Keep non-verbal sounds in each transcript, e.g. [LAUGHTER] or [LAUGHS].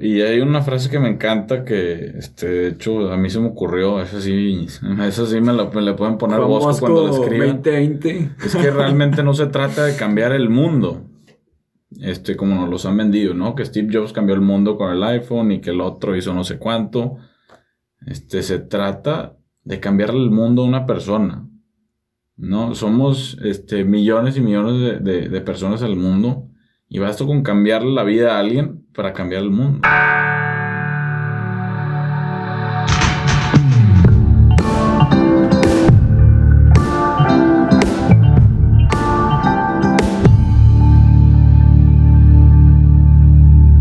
Y hay una frase que me encanta que, este, de hecho, a mí se me ocurrió, esa sí, esa sí me, la, le pueden poner Juan Bosco, cuando la escriban. 2020. Es que realmente no se trata de cambiar el mundo, este, como nos los han vendido, ¿no? Que Steve Jobs cambió el mundo con el iPhone y que el otro hizo no sé cuánto. Este, se trata de cambiarle el mundo a una persona, ¿no? Somos, este, millones y millones de, de- de personas en el mundo y basta con cambiarle la vida a alguien para cambiar el mundo.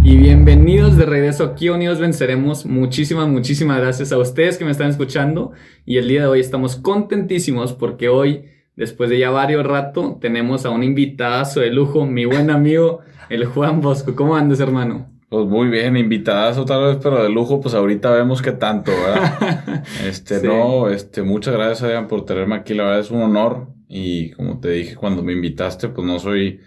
Y bienvenidos de regreso aquí Unidos Venceremos. Muchísimas, muchísimas gracias a ustedes que me están escuchando. Y el día de hoy estamos contentísimos porque hoy, después de ya varios rato, tenemos a un invitadazo de lujo, mi buen amigo, el Juan Bosco. ¿Cómo andas, hermano? Pues muy bien, invitadas otra vez, pero de lujo, pues ahorita vemos qué tanto, ¿verdad? [LAUGHS] Este, Sí. no, este, muchas gracias, Adrián, por tenerme aquí. La verdad es un honor. Y como te dije cuando me invitaste, pues no soy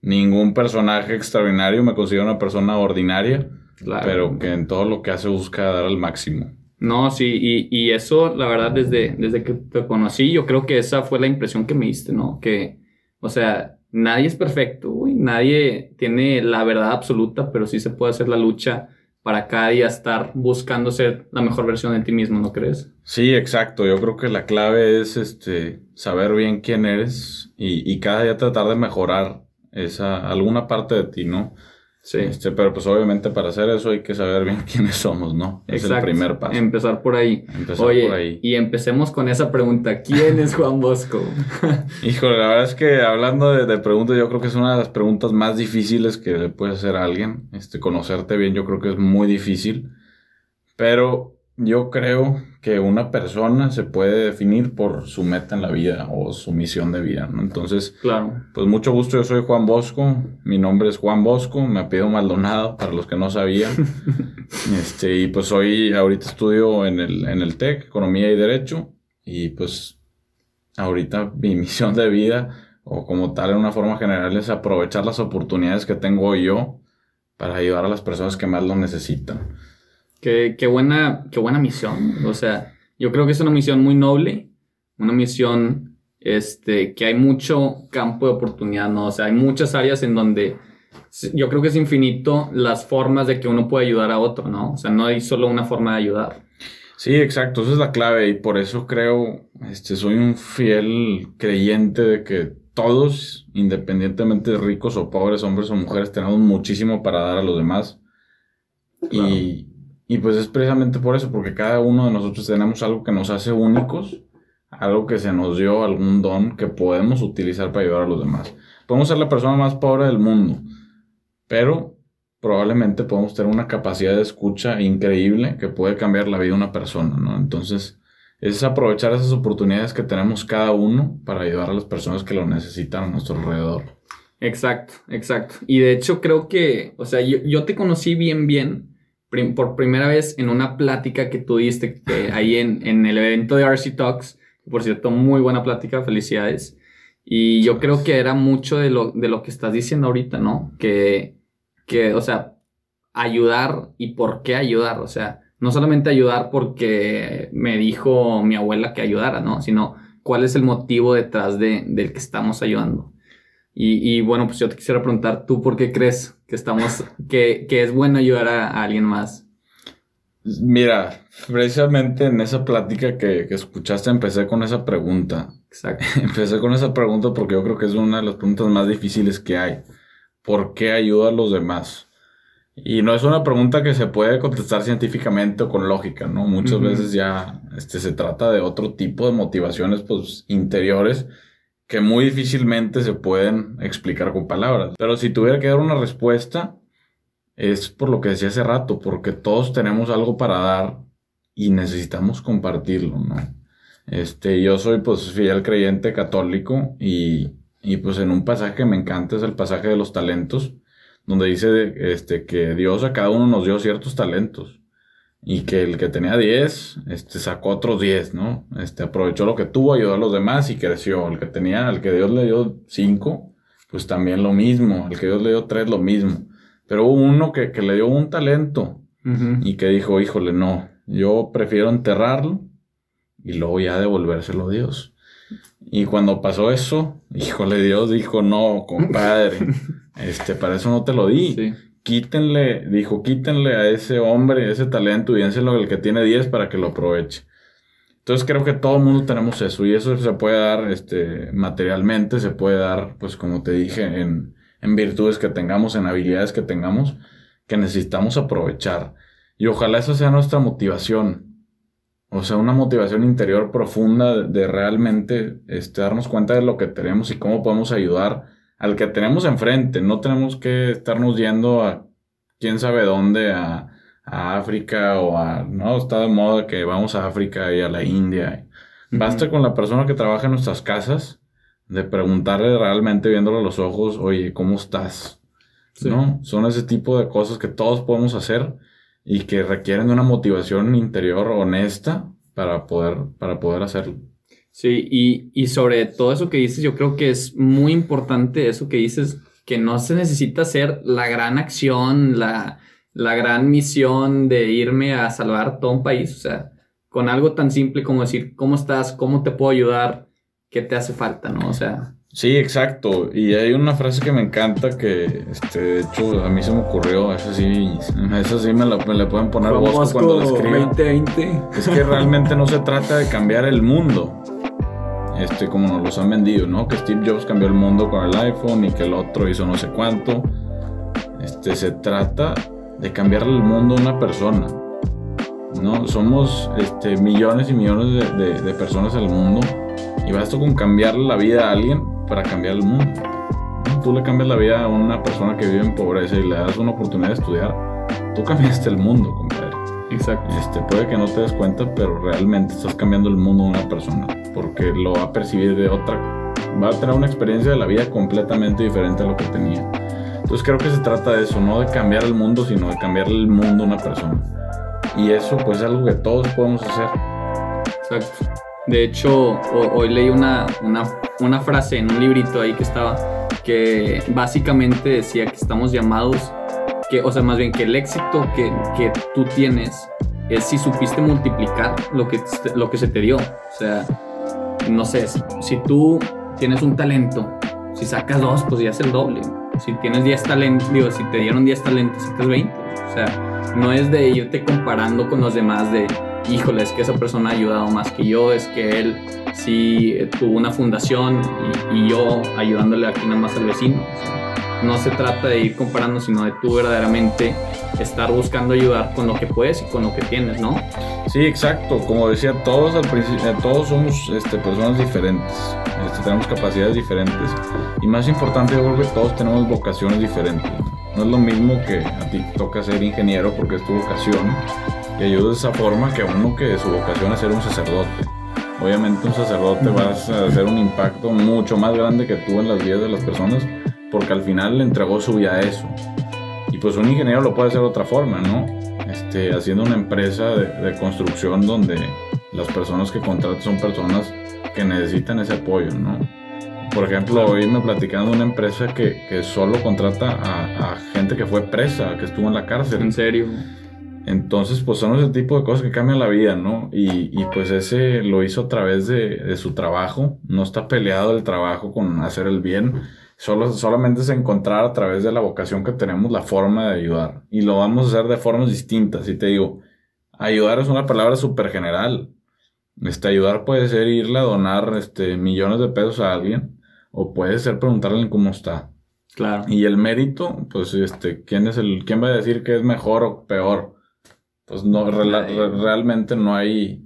ningún personaje extraordinario, me considero una persona ordinaria, Claro. pero que en todo lo que hace busca dar al máximo. No, sí, y, y eso, la verdad, desde, desde que te conocí, yo creo que esa fue la impresión que me diste, ¿no? Que, o sea, nadie es perfecto, nadie tiene la verdad absoluta, pero sí se puede hacer la lucha para cada día estar buscando ser la mejor versión de ti mismo, ¿no crees? Sí, exacto. Yo creo que la clave es este saber bien quién eres y, y cada día tratar de mejorar esa alguna parte de ti, ¿no? Sí. Este, pero pues obviamente para hacer eso hay que saber bien [LAUGHS] quiénes somos, ¿no? Es el primer paso. Empezar por ahí. Empezar Oye, por ahí. y empecemos con esa pregunta. ¿Quién es Juan Bosco? [LAUGHS] Híjole, la verdad es que hablando de, de preguntas, yo creo que es una de las preguntas más difíciles que le puede hacer a alguien. Este, conocerte bien, yo creo que es muy difícil. Pero yo creo que una persona se puede definir por su meta en la vida o su misión de vida, ¿no? Entonces, claro. pues mucho gusto, yo soy Juan Bosco. Mi nombre es Juan Bosco, me apellido Maldonado, para los que no sabían. [LAUGHS] Este, y pues hoy, ahorita estudio en el, en el TEC, Economía y Derecho. Y pues ahorita mi [LAUGHS] misión de vida, o como tal en una forma general, es aprovechar las oportunidades que tengo yo para ayudar a las personas que más lo necesitan. Qué, qué buena, qué buena misión. O sea, yo creo que es una misión muy noble, una misión este, que hay mucho campo de oportunidad, ¿no? O sea, hay muchas áreas en donde yo creo que es infinito las formas de que uno puede ayudar a otro, ¿no? O sea, no hay solo una forma de ayudar. Sí, exacto, esa es la clave y por eso creo, este, soy un fiel creyente de que todos, independientemente de ricos o pobres, hombres o mujeres, tenemos muchísimo para dar a los demás. Claro. Y, y pues es precisamente por eso, porque cada uno de nosotros tenemos algo que nos hace únicos, algo que se nos dio, algún don que podemos utilizar para ayudar a los demás. Podemos ser la persona más pobre del mundo, pero probablemente podemos tener una capacidad de escucha increíble que puede cambiar la vida de una persona, ¿no? Entonces, es aprovechar esas oportunidades que tenemos cada uno para ayudar a las personas que lo necesitan a nuestro alrededor. Exacto, exacto. Y de hecho creo que, o sea, yo, yo te conocí bien, bien prim- por primera vez en una plática que tú diste que ahí en, en el evento de RC Talks. Por cierto, muy buena plática, felicidades. Y yo creo que era mucho de lo, de lo que estás diciendo ahorita, ¿no? Que, que, o sea, ayudar y por qué ayudar, o sea, no solamente ayudar porque me dijo mi abuela que ayudara, ¿no? Sino cuál es el motivo detrás de, del que estamos ayudando. Y, y, bueno, pues yo te quisiera preguntar, ¿tú por qué crees que estamos, que, que es bueno ayudar a, a alguien más? Mira, precisamente en esa plática que, que escuchaste empecé con esa pregunta. Exacto. [LAUGHS] Empecé con esa pregunta porque yo creo que es una de las preguntas más difíciles que hay. ¿Por qué ayuda a los demás? Y no es una pregunta que se puede contestar científicamente o con lógica, ¿no? Muchas veces ya este, se trata de otro tipo de motivaciones pues, interiores que muy difícilmente se pueden explicar con palabras. Pero si tuviera que dar una respuesta, es por lo que decía hace rato, porque todos tenemos algo para dar y necesitamos compartirlo, ¿no? Este, yo soy pues fiel creyente católico y, y pues en un pasaje que me encanta es el pasaje de los talentos, donde dice este, que Dios a cada uno nos dio ciertos talentos y que el que tenía 10 este, sacó otros 10, ¿no? Este, aprovechó lo que tuvo, ayudó a los demás y creció. El que tenía, el que Dios le dio 5, pues también lo mismo. El que Dios le dio 3, lo mismo. Pero hubo uno que, que le dio un talento y que dijo, híjole, no, yo prefiero enterrarlo y luego ya devolvérselo a Dios. Y cuando pasó eso, híjole, Dios dijo, no, compadre, [LAUGHS] este, para eso no te lo di. Quítenle, dijo, quítenle a ese hombre ese talento y dénselo al que tiene 10 para que lo aproveche. Entonces creo que todo el mundo tenemos eso y eso se puede dar este, materialmente, se puede dar, pues como te dije, en, en virtudes que tengamos, en habilidades que tengamos, que necesitamos aprovechar. Y ojalá esa sea nuestra motivación, o sea, una motivación interior profunda de, realmente este, darnos cuenta de lo que tenemos y cómo podemos ayudar al que tenemos enfrente. No tenemos que estarnos yendo a quién sabe dónde, a, África o a... No, está de moda que vamos a África y a la India. Basta con la persona que trabaja en nuestras casas de preguntarle realmente viéndole a los ojos, oye, ¿cómo estás? ¿No? Son ese tipo de cosas que todos podemos hacer y que requieren de una motivación interior honesta para poder, para poder hacerlo. Sí, y, y sobre todo eso que dices, yo creo que es muy importante eso que dices, que no se necesita hacer la gran acción, la, la gran misión de irme a salvar todo un país, o sea, con algo tan simple como decir, ¿cómo estás? ¿Cómo te puedo ayudar? ¿Qué te hace falta? ¿No? O sea, Sí, exacto. Y hay una frase que me encanta que, este, de hecho, a mí se me ocurrió. Esa sí, esa sí me la, me pueden poner vos cuando la escribo. 2020. Es que realmente no se trata de cambiar el mundo. Este, como nos los han vendido, ¿no? Que Steve Jobs cambió el mundo con el iPhone y que el otro hizo no sé cuánto. Este, se trata de cambiarle el mundo a una persona. ¿no? Somos este, millones y millones de, de, de personas en el mundo y basta con cambiarle la vida a alguien para cambiar el mundo. Tú le cambias la vida a una persona que vive en pobreza y le das una oportunidad de estudiar, tú cambiaste el mundo. Exacto. Este, puede que no te des cuenta, pero realmente estás cambiando el mundo de una persona, porque lo va a percibir de otra, va a tener una experiencia de la vida completamente diferente a lo que tenía. Entonces creo que se trata de eso, no de cambiar el mundo, sino de cambiar el mundo a una persona. Y eso pues es algo que todos podemos hacer. Exacto. De hecho, hoy leí una, una, frase en un librito ahí que estaba, que básicamente decía que estamos llamados, que, o sea, más bien que el éxito que, que tú tienes es si supiste multiplicar lo que, lo que se te dio. O sea, no sé, si, tú tienes un talento, si sacas dos, pues ya es el doble. Si tienes 10 talentos, digo, si te dieron 10 talentos, sacas 20. O sea, no es de irte comparando con los demás de híjole, es que esa persona ha ayudado más que yo, es que él sí eh, tuvo una fundación y, yo ayudándole aquí nada más al vecino. No se trata de ir comparando, sino de tú verdaderamente estar buscando ayudar con lo que puedes y con lo que tienes, ¿no? Sí, exacto. Como decía, todos al principio, eh, todos somos este, personas diferentes, este, tenemos capacidades diferentes. Y más importante, yo creo que todos tenemos vocaciones diferentes. No es lo mismo que a ti toca ser ingeniero porque es tu vocación y ayuda de esa forma que uno que su vocación es ser un sacerdote. Obviamente un sacerdote va a hacer un impacto mucho más grande que tú en las vidas de las personas porque al final le entregó su vida a eso. Y pues un ingeniero lo puede hacer de otra forma, ¿no? Este, haciendo una empresa de, construcción donde las personas que contratan son personas que necesitan ese apoyo, ¿no? Por ejemplo, hoy me platicando una empresa que, que solo contrata a, a, gente que fue presa, que estuvo en la cárcel. ¿En serio? Entonces, pues son ese tipo de cosas que cambian la vida, ¿no? Y, y pues ese lo hizo a través de, de, su trabajo, no está peleado el trabajo con hacer el bien, solo, solamente es encontrar a través de la vocación que tenemos la forma de ayudar. Y lo vamos a hacer de formas distintas, y te digo, ayudar es una palabra súper general. Este, ayudar puede ser irle a donar este, millones de pesos a alguien, o puede ser preguntarle cómo está. Claro. Y el mérito, pues, este, ¿quién es el, quién va a decir que es mejor o peor? Pues no, realmente no hay.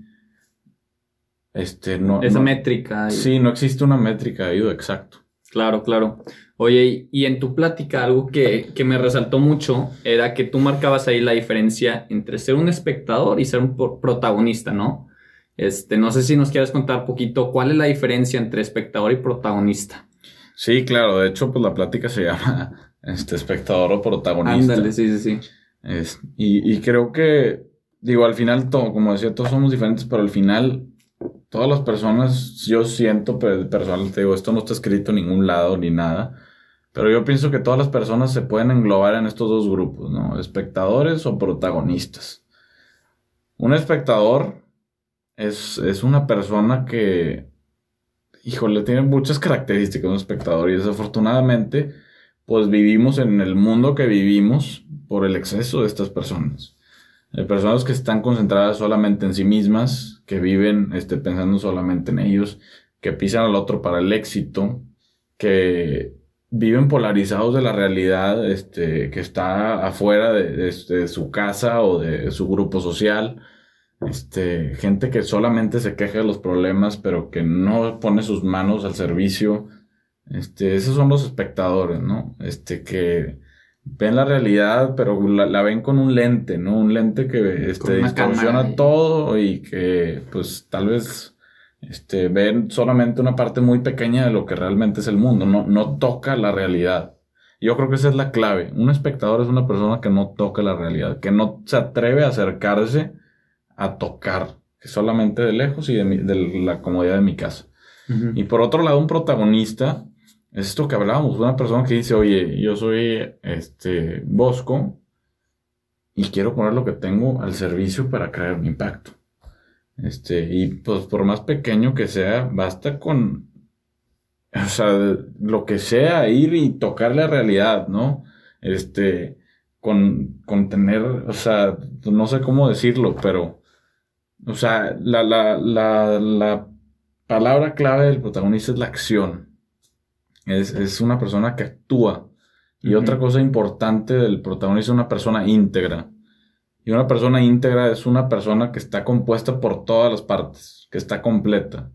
Este, no. Esa métrica. Sí, no existe una métrica ahí, exacto. Claro, claro. Oye, y en tu plática algo que, me resaltó mucho era que tú marcabas ahí la diferencia entre ser un espectador y ser un protagonista, ¿no? Este, no sé si nos quieres contar un poquito cuál es la diferencia entre espectador y protagonista. Sí, claro, de hecho, pues la plática se llama [LAUGHS] este, espectador o protagonista. Ándale, sí, sí, sí y, creo que, digo, al final, todo, como decía, todos somos diferentes, pero al final, todas las personas, yo siento, personal, te digo, esto no está escrito en ningún lado ni nada, Pero yo pienso que todas las personas se pueden englobar en estos dos grupos, ¿no? Espectadores o protagonistas. Un espectador es, es una persona que, híjole, tiene muchas características un espectador y desafortunadamente, pues vivimos en el mundo que vivimos por el exceso de estas personas. Hay personas que están concentradas solamente en sí mismas, que viven este, pensando solamente en ellos, que pisan al otro para el éxito, que viven polarizados de la realidad este, que está afuera de, de, su casa o de su grupo social. Este, gente que solamente se queja de los problemas, pero que no pone sus manos al servicio. Este, esos son los espectadores, ¿no? Este, que ven la realidad, pero la, ven con un lente, ¿no? Un lente que este, distorsiona todo y que, pues, tal vez este, ven solamente una parte muy pequeña de lo que realmente es el mundo, no, no toca la realidad. Yo creo que esa es la clave. Un espectador es una persona que no toca la realidad, que no se atreve a acercarse a tocar, que solamente de lejos y de, la comodidad de mi casa. Y por otro lado, un protagonista es esto que hablábamos, una persona que dice, oye, yo soy este Bosco y quiero poner lo que tengo al servicio para crear un impacto. Este, y pues por más pequeño que sea, basta con, o sea, lo que sea, ir y tocar la realidad, ¿no? Este, con, con tener, o sea, no sé cómo decirlo, pero, o sea, la, la, la, la palabra clave del protagonista es la acción. Es, una persona que actúa. Y otra cosa importante del protagonista es una persona íntegra. Y una persona íntegra es una persona que está compuesta por todas las partes, que está completa.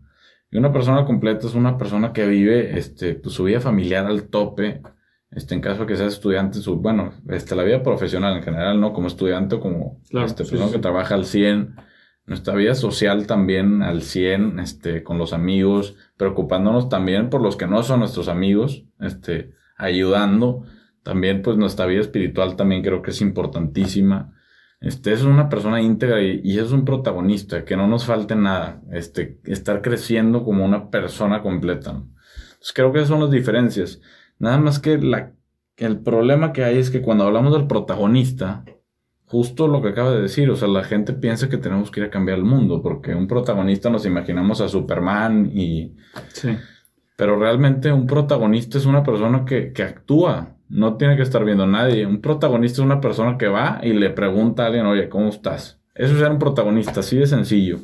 Y una persona completa es una persona que vive este, pues, su vida familiar al tope, este, en caso de que sea estudiante, su, bueno, este, la vida profesional en general, ¿no? Como estudiante, como este, persona que trabaja al 100, nuestra vida social también al 100, este, con los amigos, preocupándonos también por los que no son nuestros amigos, este, ayudando. También, pues, nuestra vida espiritual también creo que es importantísima. Este, es una persona íntegra y, es un protagonista, que no nos falte nada. Este, estar creciendo como una persona completa. Entonces, creo que esas son las diferencias. Nada más que la, el problema que hay es que cuando hablamos del protagonista, justo lo que acaba de decir, o sea, la gente piensa que tenemos que ir a cambiar el mundo, porque un protagonista nos imaginamos a Superman y... Sí. Pero realmente un protagonista es una persona que, que actúa, no tiene que estar viendo a nadie. Un protagonista es una persona que va y le pregunta a alguien, oye, ¿cómo estás? Eso es ser un protagonista, así de sencillo.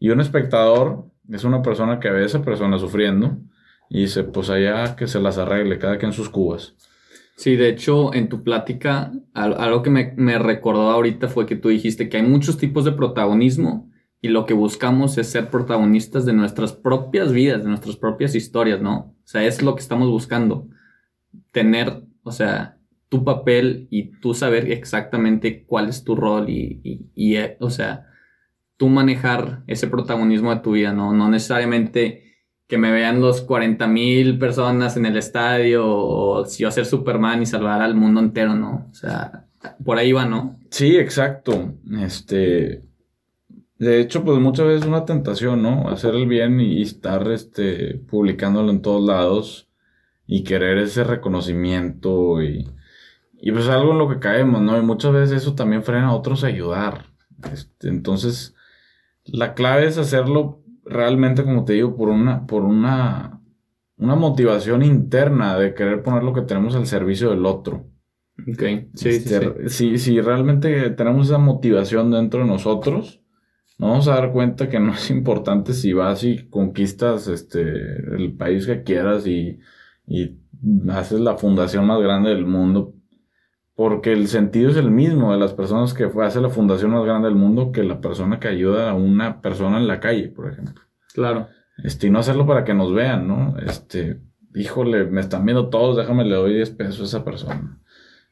Y un espectador es una persona que ve a esa persona sufriendo y dice, pues allá que se las arregle, cada quien sus cubas. Sí, de hecho, en tu plática, algo que me, recordó ahorita fue que tú dijiste que hay muchos tipos de protagonismo y lo que buscamos es ser protagonistas de nuestras propias vidas, de nuestras propias historias, ¿no? O sea, es lo que estamos buscando. Tener, o sea, tu papel y tú saber exactamente cuál es tu rol y, y eh, o sea, tú manejar ese protagonismo de tu vida, ¿no? No necesariamente que me vean los 40 mil personas en el estadio o si yo ser Superman y salvar al mundo entero, ¿no? O sea, por ahí va, ¿no? Sí, exacto. Este, de hecho, pues muchas veces es una tentación, ¿no? Hacer el bien y estar, este, publicándolo en todos lados y querer ese reconocimiento y, y pues algo en lo que caemos, ¿no? Y muchas veces eso también frena a otros a ayudar. Este, entonces, la clave es hacerlo realmente, como te digo, por una, por una, una motivación interna de querer poner lo que tenemos al servicio del otro. Ok, sí, sí, este, Si, si realmente tenemos esa motivación dentro de nosotros, nos vamos a dar cuenta que no es importante si vas y conquistas este, el país que quieras y, y haces la fundación más grande del mundo porque el sentido es el mismo de las personas que hace la fundación más grande del mundo que la persona que ayuda a una persona en la calle, por ejemplo. Claro. Este, y no hacerlo para que nos vean, ¿no? Este, híjole, me están viendo todos, déjame le doy 10 pesos a esa persona.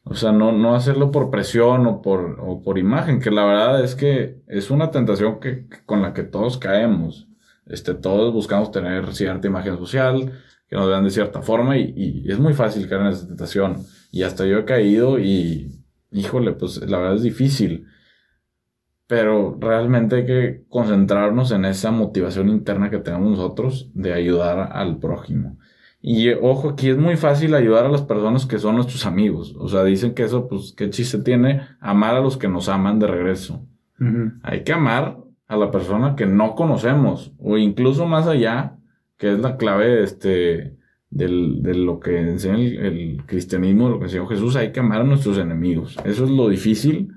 O sea, no, no hacerlo por presión o por, o por imagen, que la verdad es que es una tentación que, con la que todos caemos. Este, todos buscamos tener cierta imagen social, que nos vean de cierta forma y, y es muy fácil caer en esa tentación. Y hasta yo he caído y, híjole, pues la verdad es difícil. Pero realmente hay que concentrarnos en esa motivación interna que tenemos nosotros de ayudar al prójimo. Y ojo, aquí es muy fácil ayudar a las personas que son nuestros amigos. O sea, dicen que eso, pues, qué chiste tiene amar a los que nos aman de regreso. Hay que amar a la persona que no conocemos. O incluso más allá, que es la clave este, del, de lo que enseña el, el, cristianismo, lo que enseñó Jesús. Hay que amar a nuestros enemigos. Eso es lo difícil.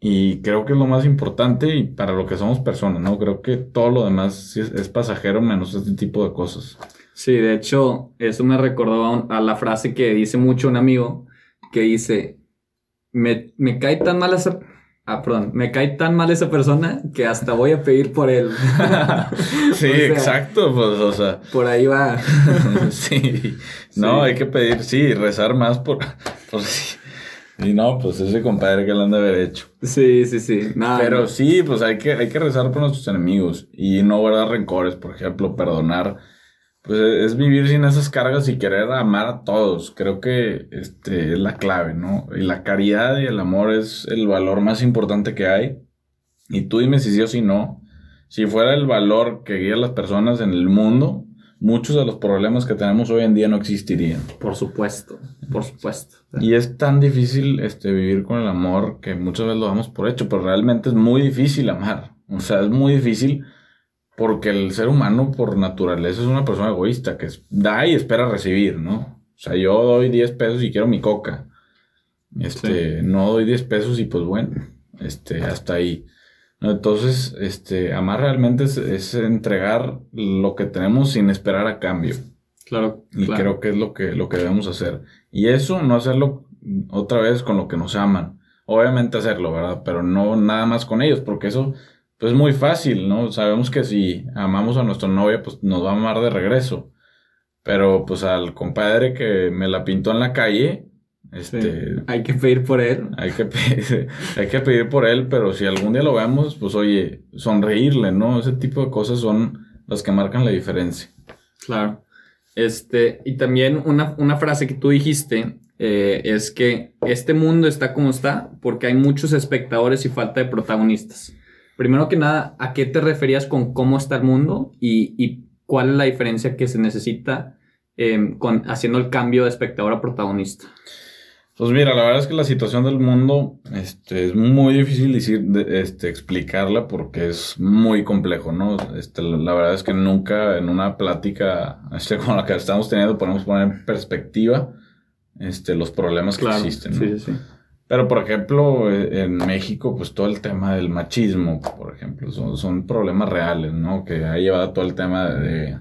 Y creo que es lo más importante y para lo que somos personas, ¿no? Creo que todo lo demás es, es pasajero menos este tipo de cosas. Sí, de hecho, eso me recordó a, la frase que dice mucho un amigo, que dice, me, me cae tan mal esa... Ah, perdón, me cae tan mal esa persona que hasta voy a pedir por él. [LAUGHS] sí, [LAUGHS] exacto, pues, o sea. Por ahí va. [LAUGHS] sí. No, hay que pedir, sí, rezar más por, por sí. Y no, pues ese compadre que lo han de haber hecho. Sí, sí, sí. Pero sí, pues hay que, hay que rezar por nuestros enemigos y no guardar rencores, por ejemplo, perdonar pues e, es vivir sin esas cargas y querer amar a todos. Creo que este es la clave, ¿no? Y la caridad y el amor es el valor más importante que hay. Y tú dime si sí o si no. Si fuera el valor que guía a las personas en el mundo, muchos de los problemas que tenemos hoy en día no existirían. Por supuesto, por supuesto. Y es tan difícil este, vivir con el amor que muchas veces lo damos por hecho, pero realmente es muy difícil amar. O sea, es muy difícil porque el ser humano, por naturaleza, es una persona egoísta que da y espera recibir, ¿no? O sea, yo doy 10 pesos y quiero mi coca. Este, no doy 10 pesos y pues bueno, este, hasta ahí. Entonces, este, amar realmente es, entregar lo que tenemos sin esperar a cambio. Claro. Y creo que es lo que, lo que debemos hacer. Y eso, no hacerlo otra vez con lo que nos aman. Obviamente hacerlo, ¿verdad? Pero no nada más con ellos, porque eso pues es muy fácil, ¿no? Sabemos que si amamos a nuestra novia, pues nos va a amar de regreso. Pero pues al compadre que me la pintó en la calle, este... hay que pedir por él. Hay que, pedir, [LAUGHS] hay que pedir por él, pero si algún día lo vemos, pues oye, sonreírle, ¿no? Ese tipo de cosas son las que marcan la diferencia. Claro. Este, y también una, una frase que tú dijiste eh, es que este mundo está como está porque hay muchos espectadores y falta de protagonistas. Primero que nada, ¿a qué te referías con cómo está el mundo y, cuál es la diferencia que se necesita em, con, haciendo el cambio de espectador a protagonista? Pues mira, la verdad es que la situación del mundo este, es muy difícil decir, este, explicarla porque es muy complejo, ¿no? Este, la verdad es que nunca en una plática este, [LAUGHS] con la que estamos teniendo podemos poner en perspectiva este, los problemas que existen. ¿no? Sí, sí, sí. Pero, por ejemplo, e, en México, pues todo el tema del machismo, por ejemplo, son, problemas reales, ¿no? Que ha llevado todo el tema de,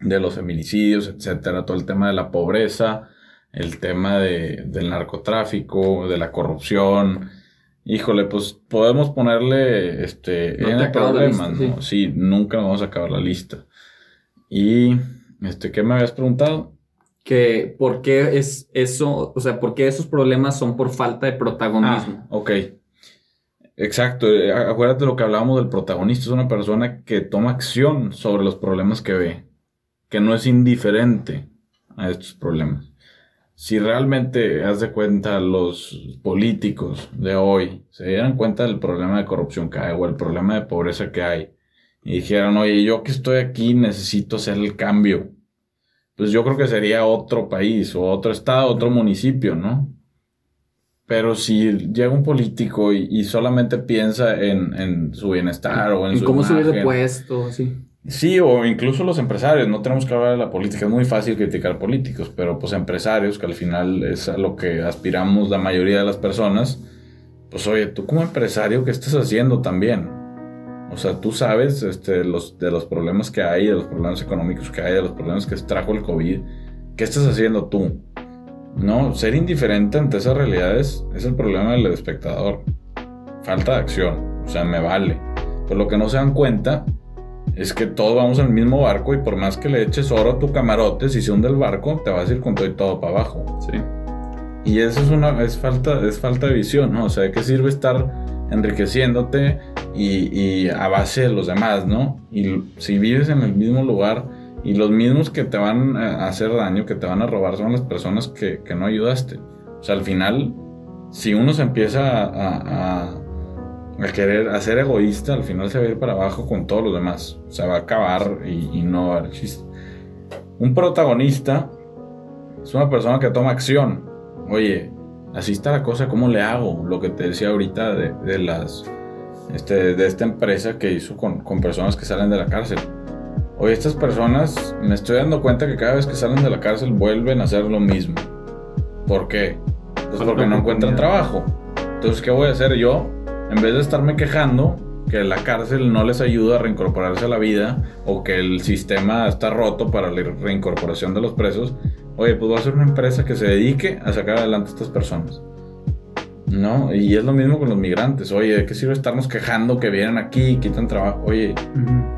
de los feminicidios, etcétera, todo el tema de la pobreza, el tema de, del narcotráfico, de la corrupción. Híjole, pues podemos ponerle este no problemas, ¿no? Sí. sí, nunca vamos a acabar la lista. Y este, ¿qué me habías preguntado? Que por qué es eso, o sea, por qué esos problemas son por falta de protagonismo. Ah, ok. Exacto, eh, acuérdate lo que hablábamos del protagonista, es una persona que toma acción sobre los problemas que ve, que no es indiferente a estos problemas. Si realmente haz de cuenta los políticos de hoy se dieran cuenta del problema de corrupción que hay o el problema de pobreza que hay y dijeran, oye, yo que estoy aquí necesito hacer el cambio, pues yo creo que sería otro país o otro estado, otro municipio, ¿no? Pero si llega un político y, solamente piensa en, su bienestar o en, su cómo subir de puesto, sí. Sí, o incluso los empresarios, no tenemos que hablar de la política, es muy fácil criticar políticos, pero pues empresarios, que al final es a lo que aspiramos la mayoría de las personas, pues oye, tú como empresario, ¿qué estás haciendo también? O sea, tú sabes este, los, de los problemas que hay, de los problemas económicos que hay, de los problemas que trajo el COVID. ¿Qué estás haciendo tú? No, ser indiferente ante esas realidades es el problema del espectador. Falta de acción. O sea, me vale. Pero lo que no se dan cuenta es que todos vamos en el mismo barco y por más que le eches oro a tu camarote, si se hunde el barco, te vas a ir con todo y todo para abajo. Sí. Y eso es una es falta, es falta de visión, ¿no? O sea, ¿de qué sirve estar enriqueciéndote y, a base de los demás, ¿no? Y si vives en el mismo lugar y los mismos que te van a hacer daño, que te van a robar, son las personas que, no ayudaste. O sea, al final, si uno se empieza a, a, querer, a ser egoísta, al final se va a ir para abajo con todos los demás. O sea, va a acabar y, no va a haber chiste. un protagonista es una persona que toma acción. Oye, así está la cosa, ¿cómo le hago? Lo que te decía ahorita de, las este, de esta empresa que hizo con, con, personas que salen de la cárcel. Oye, estas personas me estoy dando cuenta que cada vez que salen de la cárcel vuelven a hacer lo mismo. ¿Por qué? Pues porque no encuentran trabajo. Entonces, ¿qué voy a hacer yo? En vez de estarme quejando que la cárcel no les ayuda a reincorporarse a la vida o que el sistema está roto para la reincorporación de los presos, oye, pues voy a hacer una empresa que se dedique a sacar adelante a estas personas. ¿No? Y es lo mismo con los migrantes. Oye, ¿de qué sirve estarnos quejando que vienen aquí y quitan trabajo? Oye,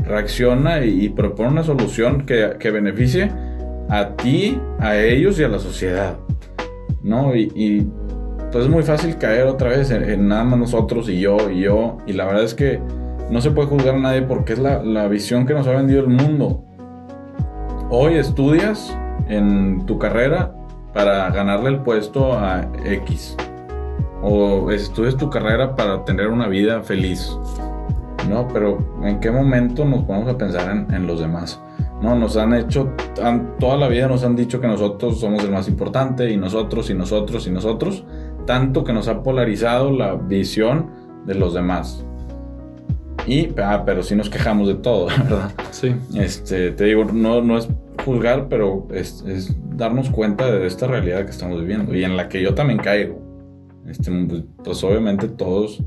reacciona y, propone una solución que, que, beneficie a ti, a ellos y a la sociedad. ¿No? Y, pues es muy fácil caer otra vez en, nada más nosotros y yo y yo. Y la verdad es que no se puede juzgar a nadie porque es la, la visión que nos ha vendido el mundo. Hoy estudias en tu carrera para ganarle el puesto a X. O estudias tu carrera para tener una vida feliz. ¿No? Pero ¿en qué momento nos ponemos a pensar en, los demás? ¿no? Nos han hecho, toda la vida nos han dicho que nosotros somos el más importante y nosotros y nosotros y nosotros, tanto que nos ha polarizado la visión de los demás. Y, ah, pero sí nos quejamos de todo, [LAUGHS] ¿verdad? Sí. Este, te digo, no, no es juzgar, pero es, darnos cuenta de esta realidad que estamos viviendo y en la que yo también caigo. Este, pues obviamente todos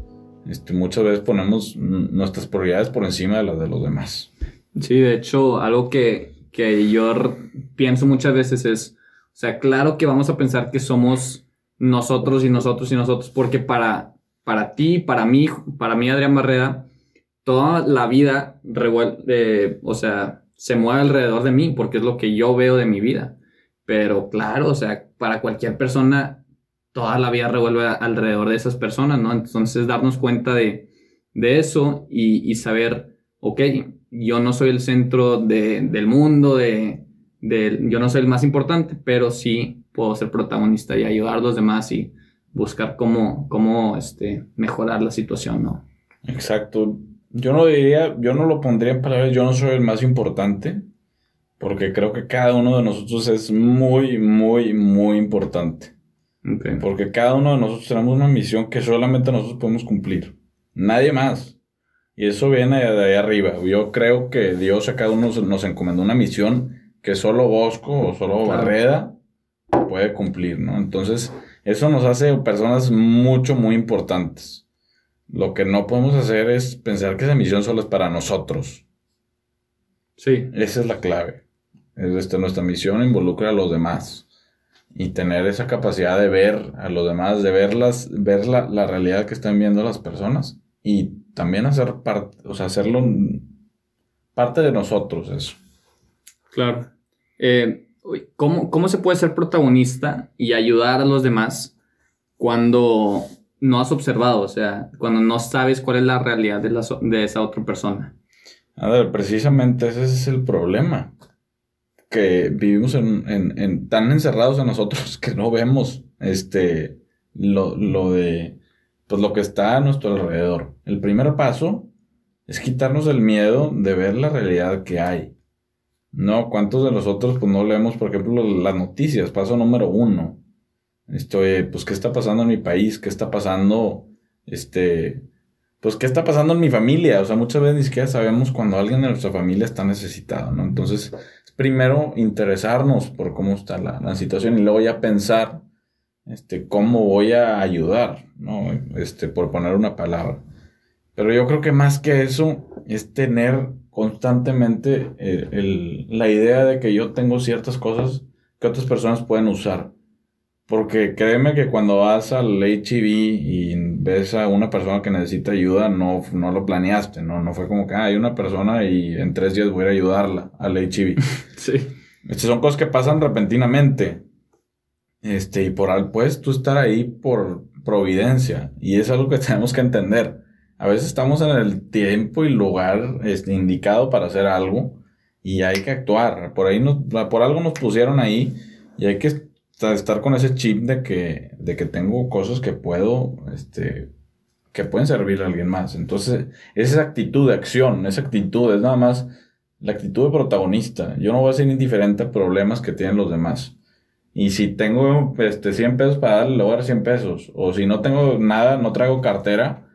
este, muchas veces ponemos nuestras prioridades por encima de las de los demás. Sí, de hecho, algo que, que yo pienso muchas veces es, o sea, claro que vamos a pensar que somos nosotros y nosotros y nosotros, porque para, para ti, para mí, para mí, Adrián Barrera, toda la vida, revuelve, o sea, se mueve alrededor de mí porque es lo que yo veo de mi vida. Pero claro, o sea, para cualquier persona, toda la vida revuelve alrededor de esas personas, ¿no? Entonces, darnos cuenta de, eso y, saber, ok, yo no soy el centro del mundo, de, yo no soy el más importante, pero sí puedo ser protagonista y ayudar a los demás y buscar cómo, cómo este, mejorar la situación, ¿no? Exacto. Yo no diría, yo no lo pondría en palabras, yo no soy el más importante, porque creo que cada uno de nosotros es muy, muy, muy importante. Porque cada uno de nosotros tenemos una misión que solamente nosotros podemos cumplir. Nadie más. Y eso viene de ahí arriba. Yo creo que Dios a cada uno nos encomendó una misión que solo Bosco o solo Barreda puede cumplir, ¿no? Entonces, eso nos hace personas mucho, muy importantes. Lo que no podemos hacer es pensar que esa misión solo es para nosotros. Sí. Esa es la clave. Es este, nuestra misión involucra a los demás. Y tener esa capacidad de ver a los demás, de verlas, ver la, la realidad que están viendo las personas. Y también hacer parte, o sea, hacerlo parte de nosotros eso. Claro. Eh, ¿cómo, ¿Cómo se puede ser protagonista y ayudar a los demás cuando no has observado, o sea, cuando no sabes cuál es la realidad de, de esa otra persona. A ver, precisamente ese es el problema. Que vivimos en, tan encerrados en nosotros [LAUGHS] que no vemos este, lo, lo, de, pues lo que está a nuestro alrededor. El primer paso es quitarnos el miedo de ver la realidad que hay. No, ¿cuántos de nosotros pues no leemos, por ejemplo, las noticias? Paso número uno. Estoy, pues, ¿qué está pasando en mi país? ¿Qué está pasando? Este, pues, ¿qué está pasando en mi familia? O sea, muchas veces ni siquiera sabemos cuando alguien de nuestra familia está necesitado, ¿no? Entonces, primero interesarnos por cómo está la, situación y luego ya pensar, este, cómo voy a ayudar, ¿no? Este, por poner una palabra. Pero yo creo que más que eso es tener constantemente eh, la idea de que yo tengo ciertas cosas que otras personas pueden usar. Porque créeme que cuando vas al HIV y ves a una persona que necesita ayuda, no, no lo planeaste, ¿no? No fue como que ah, hay una persona y en tres días voy a ayudarla al HIV. [LAUGHS] sí. Estas son cosas que pasan repentinamente. Este, y por pues tú estar ahí por providencia. Y es algo que [LAUGHS] tenemos que entender. A veces estamos en el tiempo y lugar este, indicado para hacer algo y hay que actuar. Por ahí nos, por algo nos pusieron ahí y hay que estar con ese chip de que, de que tengo cosas que puedo, este, que pueden servir a alguien más. Entonces, esa actitud de acción, esa actitud es nada más la actitud de protagonista. Yo no voy a ser indiferente a problemas que tienen los demás. Y si tengo este, 100 pesos para darle, le voy a dar 100 pesos. O si no tengo nada, no traigo cartera,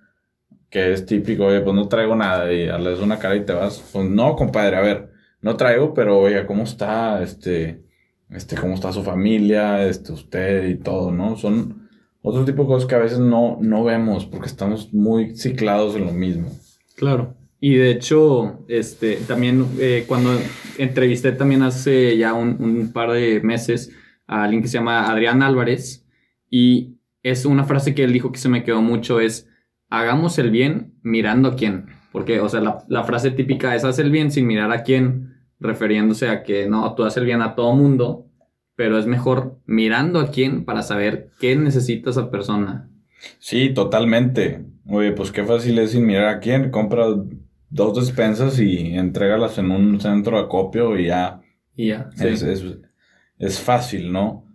que es típico, oye, pues no traigo nada y le das una cara y te vas. Pues no, compadre, a ver, no traigo, pero oiga, ¿cómo está? Este, este, ¿cómo está su familia? Este, usted y todo, ¿no? Son otro tipo de cosas que a veces no, no vemos porque estamos muy ciclados en lo mismo. Claro. Y de hecho, este, también eh, cuando entrevisté también hace ya un, un, par de meses a alguien que se llama Adrián Álvarez y es una frase que él dijo que se me quedó mucho es hagamos el bien mirando a quién. Porque, o sea, la, la frase típica es haz el bien sin mirar a quién, refiriéndose a que no, tú haces bien a todo mundo, pero es mejor mirando a quién para saber qué necesita esa persona. Sí, totalmente. Oye, pues qué fácil es sin mirar a quién. Compra dos despensas y entrégalas en un centro de acopio y ya. Y ya. Es, es, es, fácil, ¿no?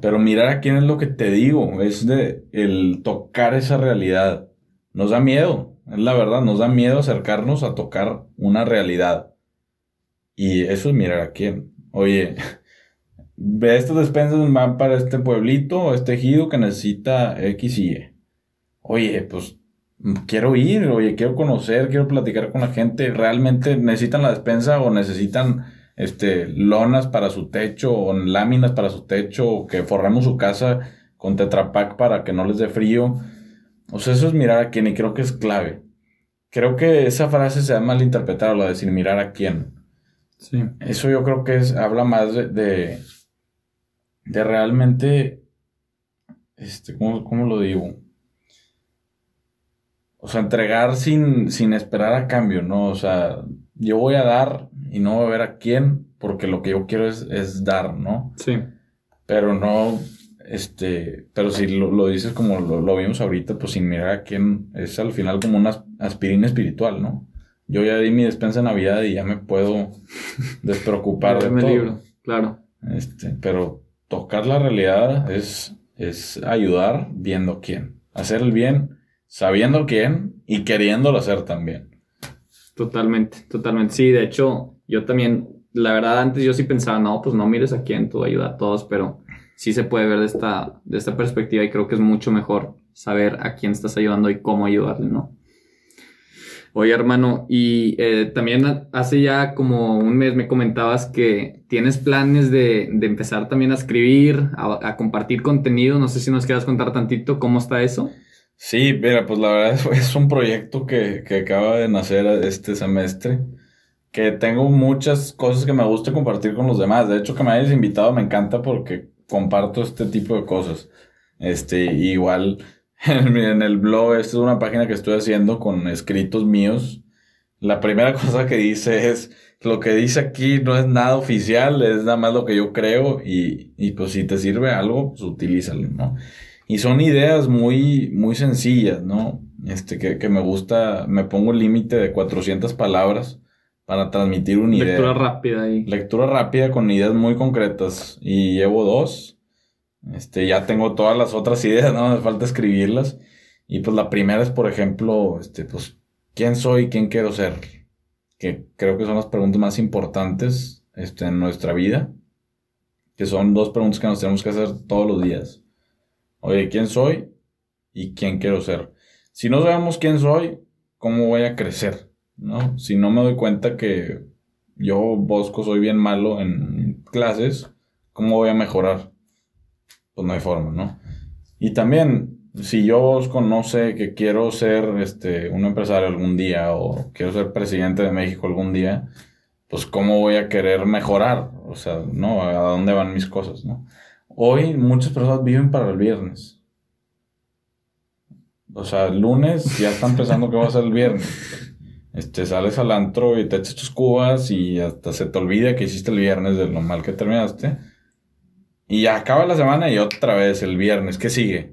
Pero mirar a quién es lo que te digo, es de el tocar esa realidad. Nos da miedo, es la verdad, nos da miedo acercarnos a tocar una realidad. Y eso es mirar a quién. Oye, [LAUGHS] ve estas despensas van para este pueblito, este ejido que necesita X y Y. Oye, pues quiero ir, oye, quiero conocer, quiero platicar con la gente. ¿Realmente necesitan la despensa o necesitan este, lonas para su techo o láminas para su techo o que forremos su casa con tetrapack para que no les dé frío? O sea, eso es mirar a quién y creo que es clave. Creo que esa frase se ha malinterpretado, la de decir mirar a quién. Sí. Eso yo creo que es, habla más de, de, de realmente, este, ¿cómo, ¿cómo, lo digo? O sea, entregar sin, sin esperar a cambio, ¿no? O sea, yo voy a dar y no voy a ver a quién, porque lo que yo quiero es, es dar, ¿no? Sí. Pero no, este, pero si lo, lo dices como lo, lo, vimos ahorita, pues sin mirar a quién, es al final como una aspirina espiritual, ¿no? Yo ya di mi despensa de Navidad y ya me puedo [LAUGHS] despreocupar de todo. libro, claro. Este, pero tocar la realidad es, es ayudar viendo quién. Hacer el bien sabiendo quién y queriéndolo hacer también. Totalmente, totalmente. Sí, de hecho, yo también, la verdad, antes yo sí pensaba, no, pues no mires a quién, tú ayuda a todos, pero sí se puede ver de esta, de esta perspectiva y creo que es mucho mejor saber a quién estás ayudando y cómo ayudarle, ¿no? Oye, hermano, y eh, también hace ya como un mes me comentabas que tienes planes de, de empezar también a escribir, a, a, compartir contenido. No sé si nos quieras contar tantito cómo está eso. Sí, mira, pues la verdad [LAUGHS] es, un proyecto que, que, acaba de nacer este semestre, que tengo muchas cosas que me gusta compartir con los demás. De hecho, que me hayas invitado me encanta porque comparto este tipo de cosas. Este, igual [LAUGHS] en, el blog, esta es una página que estoy haciendo con escritos míos. La primera [LAUGHS] cosa que dice es, lo que dice aquí no es nada oficial, es nada más lo que yo creo y, y pues si te sirve algo, pues utilízalo, ¿no? Y son ideas muy, muy sencillas, ¿no? Este, que, que me gusta, me pongo un límite de 400 palabras para transmitir una idea. Lectura rápida ahí. Lectura rápida con ideas muy concretas. Y llevo dos. Este, ya tengo todas las otras [LAUGHS] ideas, no me falta escribirlas. Y pues la primera es, por ejemplo, este, pues, ¿quién soy? ¿Quién quiero ser? Que creo que son las preguntas más importantes este, en nuestra vida. Que son dos preguntas que nos tenemos que hacer todos los días. Oye, ¿quién soy? ¿Y quién quiero ser? Si no sabemos quién soy, ¿cómo voy a crecer? ¿No? Si no me doy cuenta que yo, Bosco, soy bien malo en clases, ¿cómo voy a mejorar? Pues no hay forma, ¿no? Y también, si yo, sé que quiero ser este, un empresario algún día o quiero ser presidente de México algún día, pues ¿cómo voy a querer mejorar? O sea, ¿no? ¿A dónde van mis cosas, no? Hoy muchas personas viven para el viernes. O sea, el lunes ya están pensando que va a ser el viernes. Este, sales al antro y te echas tus cubas y hasta se te olvida que hiciste el viernes de lo mal que terminaste. Y ya acaba la semana y otra vez el viernes. ¿Qué sigue?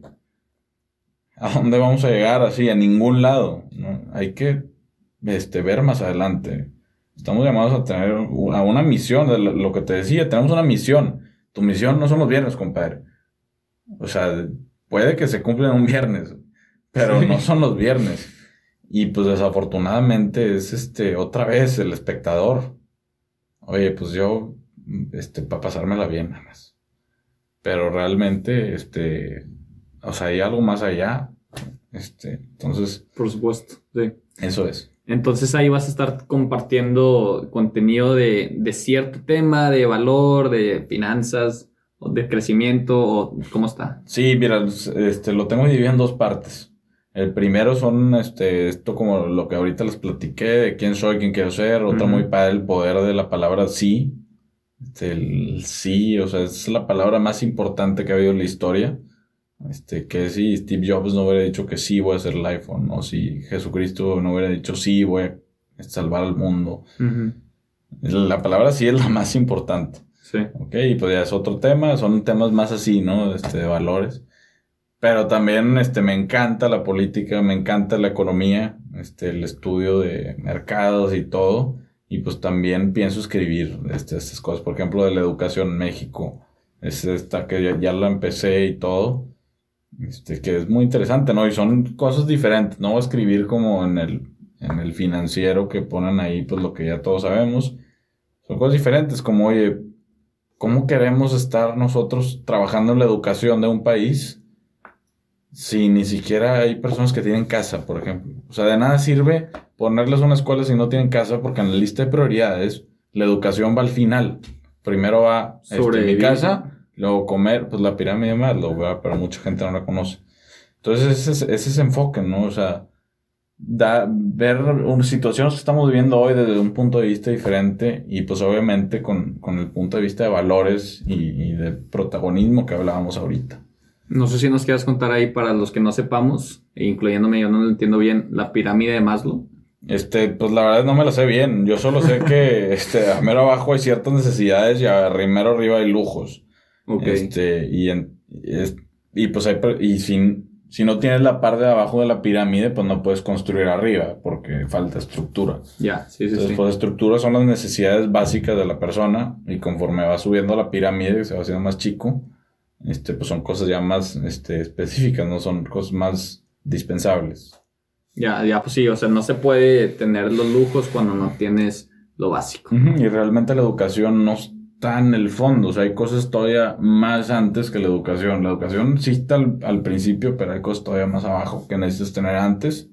¿A dónde vamos a llegar así? A ningún lado. ¿no? Hay que este, ver más adelante. Estamos llamados a tener a una misión, de lo que te decía, tenemos una misión. Tu misión no son los viernes, compadre. O sea, puede que se cumplan un viernes, pero no son los viernes. Y pues desafortunadamente es este otra vez el espectador oye, pues yo, este, para pasármela bien nada más. Pero realmente, este, o sea, hay algo más allá. Este, entonces. Por supuesto, sí. Eso es. Entonces ahí vas a estar compartiendo contenido de, de cierto tema, de valor, de finanzas, o de crecimiento, o cómo está. Sí, mira, este, lo tengo dividido en dos partes. El primero son este, esto como lo que ahorita les platiqué, de quién soy, quién quiero ser. Otra muy padre, el poder de la palabra sí. Este, el sí, o sea, es la palabra más importante que ha habido en la historia. Este, que si Steve Jobs no hubiera dicho que sí voy a hacer el iPhone, o si Jesucristo no hubiera dicho sí voy a salvar al mundo. La palabra sí es la más importante. Sí. Ok, y pues ya es otro tema, son temas más así, ¿no? Este, de valores. Pero también este, me encanta la política, me encanta la economía, este, el estudio de mercados y todo. Y pues también pienso escribir este, estas cosas, por ejemplo, de la educación en México. Es esta que ya, ya la empecé y todo. Este, que es muy interesante, ¿no? Y son cosas diferentes. No escribir como en el, en el financiero que ponen ahí, pues lo que ya todos sabemos. Son cosas diferentes, como, oye, ¿cómo queremos estar nosotros trabajando en la educación de un país si ni siquiera hay personas que tienen casa, por ejemplo? O sea, de nada sirve ponerles una escuela si no tienen casa, porque en la lista de prioridades la educación va al final. Primero va este, mi casa Luego comer, pues la pirámide más, lo veo, pero mucha gente no la conoce. Entonces ese es ese enfoque, ¿no? O sea, da, ver una situación que estamos viviendo hoy desde un punto de vista diferente y pues obviamente con, con el punto de vista de valores y, y, de protagonismo que hablábamos ahorita. No sé si nos quieras contar ahí para los que no sepamos, incluyéndome, yo no lo entiendo bien, la pirámide de Maslow. Este, pues la verdad no me la sé bien. Yo solo sé que [LAUGHS] este, a mero abajo hay ciertas necesidades y a mero arriba hay lujos. Este, y, en, y pues hay, y sin, si no tienes la parte de abajo de la pirámide, pues no puedes construir arriba porque falta estructura. Ya, sí, sí, Entonces, pues estructura son las necesidades básicas de la persona y conforme va subiendo la pirámide, se va haciendo más chico, este, pues son cosas ya más este, específicas, no son cosas más dispensables. Ya, ya, pues sí, o sea, no se puede tener los lujos cuando no tienes lo básico. Y realmente la educación no está en el fondo. O sea, hay cosas todavía más antes que la educación. La educación sí está al, principio, pero hay cosas todavía más abajo que necesitas tener antes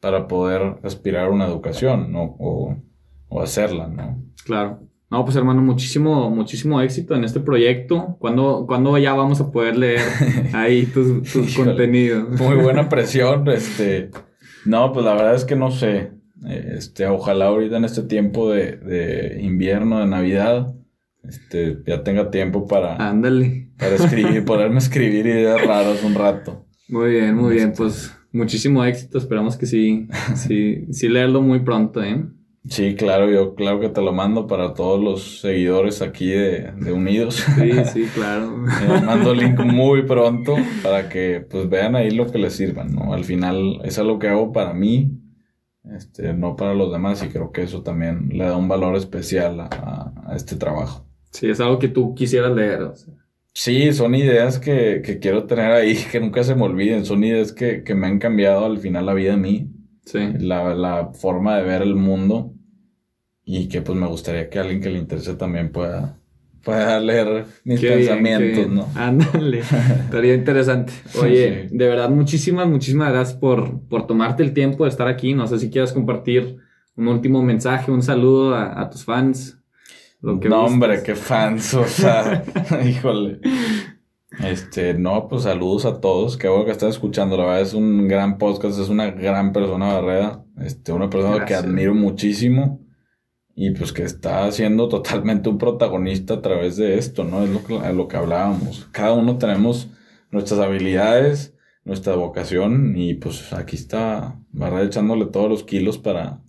para poder aspirar a una educación, ¿no? O, o hacerla, ¿no? Claro. No, pues hermano, muchísimo, muchísimo éxito en este proyecto. ¿Cuándo, ¿cuándo ya vamos a poder leer ahí tus, [LAUGHS] tus contenidos? Muy buena [LAUGHS] presión, este. No, pues la verdad es que no sé. Este, ojalá ahorita en este tiempo de, de invierno, de Navidad, este, ya tenga tiempo para, Ándale. para escribir, poderme escribir ideas raras un rato. Muy bien, muy bien, pues muchísimo éxito, esperamos que sí, [LAUGHS] sí, sí leerlo muy pronto, ¿eh? Sí, claro, yo claro que te lo mando para todos los seguidores aquí de, de Unidos. Sí, sí, [LAUGHS] claro. Eh, mando el link muy pronto para que pues vean ahí lo que les sirva, ¿no? Al final es algo que hago para mí, este, no para los demás y creo que eso también le da un valor especial a, a este trabajo. Sí, es algo que tú quisieras leer. Sí, son ideas que, quiero tener ahí, [LAUGHS] que nunca se me olviden. Son ideas que, me han cambiado al final la vida a mí. Sí. La, forma de ver el mundo. Y que pues me gustaría que alguien que le interese también pueda, pueda leer mis pensamientos, ¿no? Ándale. Estaría interesante. [LAUGHS] Oye, de verdad, muchísimas, muchísimas gracias por, por tomarte el tiempo de estar aquí. No sé si quieres compartir un último mensaje, un saludo a, a tus fans no, hombre, qué fans, o sea, [LAUGHS] híjole. Este, no, pues saludos a todos. Qué bueno que están escuchando. La verdad es un gran podcast, es una gran persona, Barrera. Este, una persona que admiro muchísimo y pues que está siendo totalmente un protagonista a través de esto, ¿no? Es lo que, lo que hablábamos. Cada uno tenemos nuestras habilidades, nuestra vocación y pues aquí está Barrera echándole todos los kilos para,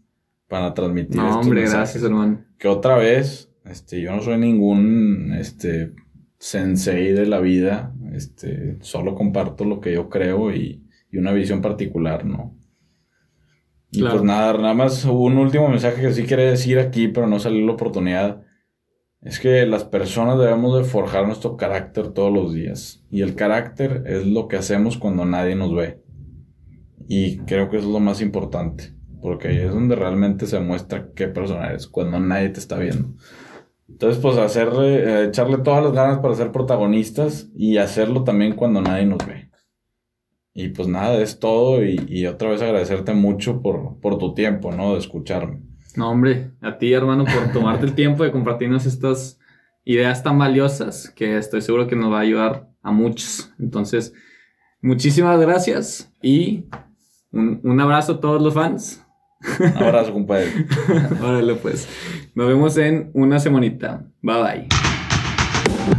para transmitir. No, hombre, gracias, hermano. Que otra vez este, yo no soy ningún este, sensei de la vida. Este, solo comparto lo que yo creo y, una visión particular, ¿no? Y pues nada, nada más un último mensaje que sí quiere decir aquí, pero no salió la oportunidad. Es que las personas debemos de forjar nuestro carácter todos los días. Y el carácter es lo que hacemos cuando nadie nos ve. Y creo que eso es lo más importante. Porque ahí es donde realmente se muestra qué persona eres, cuando nadie te está viendo. Entonces, pues hacerle, eh, echarle todas las ganas para ser protagonistas y hacerlo también cuando nadie nos ve. Y pues nada, es todo y, y otra vez agradecerte mucho por, por tu tiempo, ¿no? De escucharme. No, hombre, a ti, hermano, por tomarte el tiempo de compartirnos estas ideas tan valiosas que estoy seguro que nos va a ayudar a muchos. Entonces, muchísimas gracias y un, un abrazo a todos los fans. [LAUGHS] Abrazo, compadre. [LAUGHS] Órale, pues. Nos vemos en una semanita. Bye bye.